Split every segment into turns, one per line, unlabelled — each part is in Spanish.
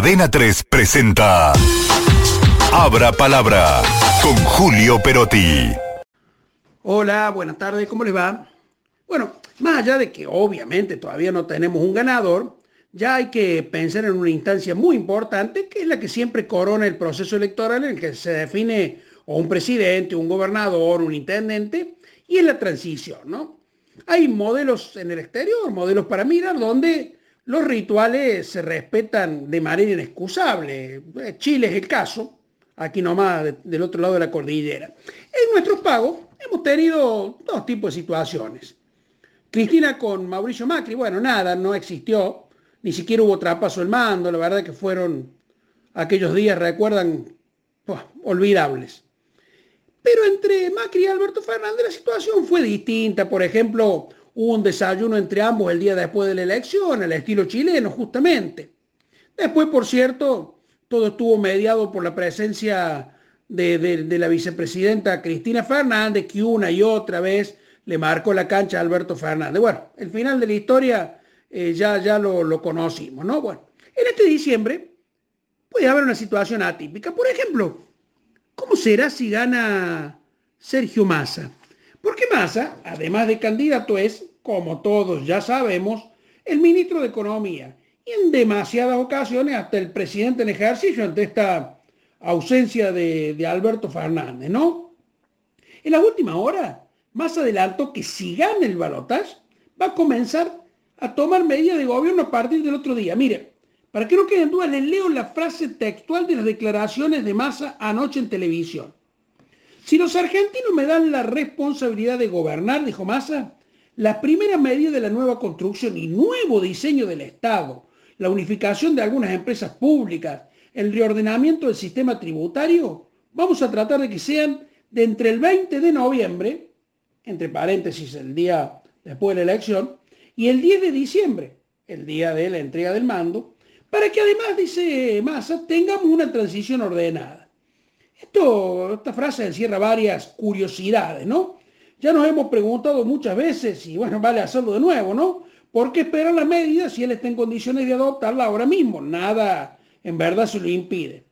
Adena 3 presenta Abra Palabra con Julio Perotti.
Hola, buenas tardes, ¿cómo les va? Bueno, más allá de que obviamente todavía no tenemos un ganador, ya hay que pensar en una instancia muy importante, que es la que siempre corona el proceso electoral en el que se define o un presidente, un gobernador, un intendente, y en la transición, ¿no? Hay modelos en el exterior, modelos para mirar, donde los rituales se respetan de manera inexcusable. Chile es el caso, aquí nomás del otro lado de la cordillera. En nuestros pagos hemos tenido dos tipos de situaciones. Cristina con Mauricio Macri, bueno, nada, no existió, ni siquiera hubo trapaso el mando, la verdad que fueron aquellos días, recuerdan, olvidables. Pero entre Macri y Alberto Fernández la situación fue distinta. Por ejemplo, hubo un desayuno entre ambos el día después de la elección, al estilo chileno, justamente. Después, por cierto, todo estuvo mediado por la presencia de, la vicepresidenta Cristina Fernández, que una y otra vez le marcó la cancha a Alberto Fernández. Bueno, el final de la historia eh, ya, ya lo, lo, conocimos, ¿no? Bueno, en este diciembre puede haber una situación atípica. Por ejemplo, ¿cómo será si gana Sergio Massa? Porque Massa, además de candidato, es, como todos ya sabemos, el ministro de Economía. Y en demasiadas ocasiones hasta el presidente en ejercicio ante esta ausencia de, Alberto Fernández, ¿no? En la última hora, más adelantó que si gana el balotaje, va a comenzar a tomar medidas de gobierno a partir del otro día. Mire, para que no queden dudas, les leo la frase textual de las declaraciones de Massa anoche en televisión. Si los argentinos me dan la responsabilidad de gobernar, dijo Massa, la primera medida de la nueva construcción y nuevo diseño del Estado, la unificación de algunas empresas públicas, el reordenamiento del sistema tributario, vamos a tratar de que sean de entre el 20 de noviembre, entre paréntesis el día después de la elección, y el 10 de diciembre, el día de la entrega del mando, para que además, dice Massa, tengamos una transición ordenada. Esto, esta frase encierra varias curiosidades, ¿no? Ya nos hemos preguntado muchas veces, y bueno, vale hacerlo de nuevo, ¿no? ¿Por qué esperar la medida si él está en condiciones de adoptarla ahora mismo? Nada en verdad se lo impide.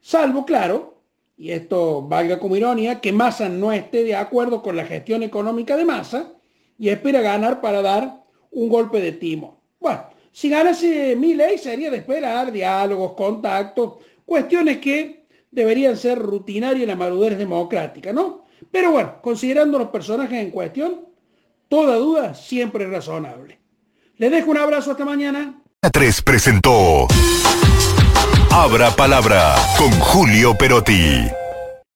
Salvo, claro, y esto valga como ironía, que Massa no esté de acuerdo con la gestión económica de Massa y espera ganar para dar un golpe de timo. Bueno, si ganase mi ley sería de esperar diálogos, contactos, cuestiones que deberían ser rutinarias en la madurez democrática, ¿no? Pero bueno, considerando los personajes en cuestión, toda duda siempre es razonable. Les dejo un abrazo hasta mañana.
3 presentó Abra Palabra con Julio Perotti.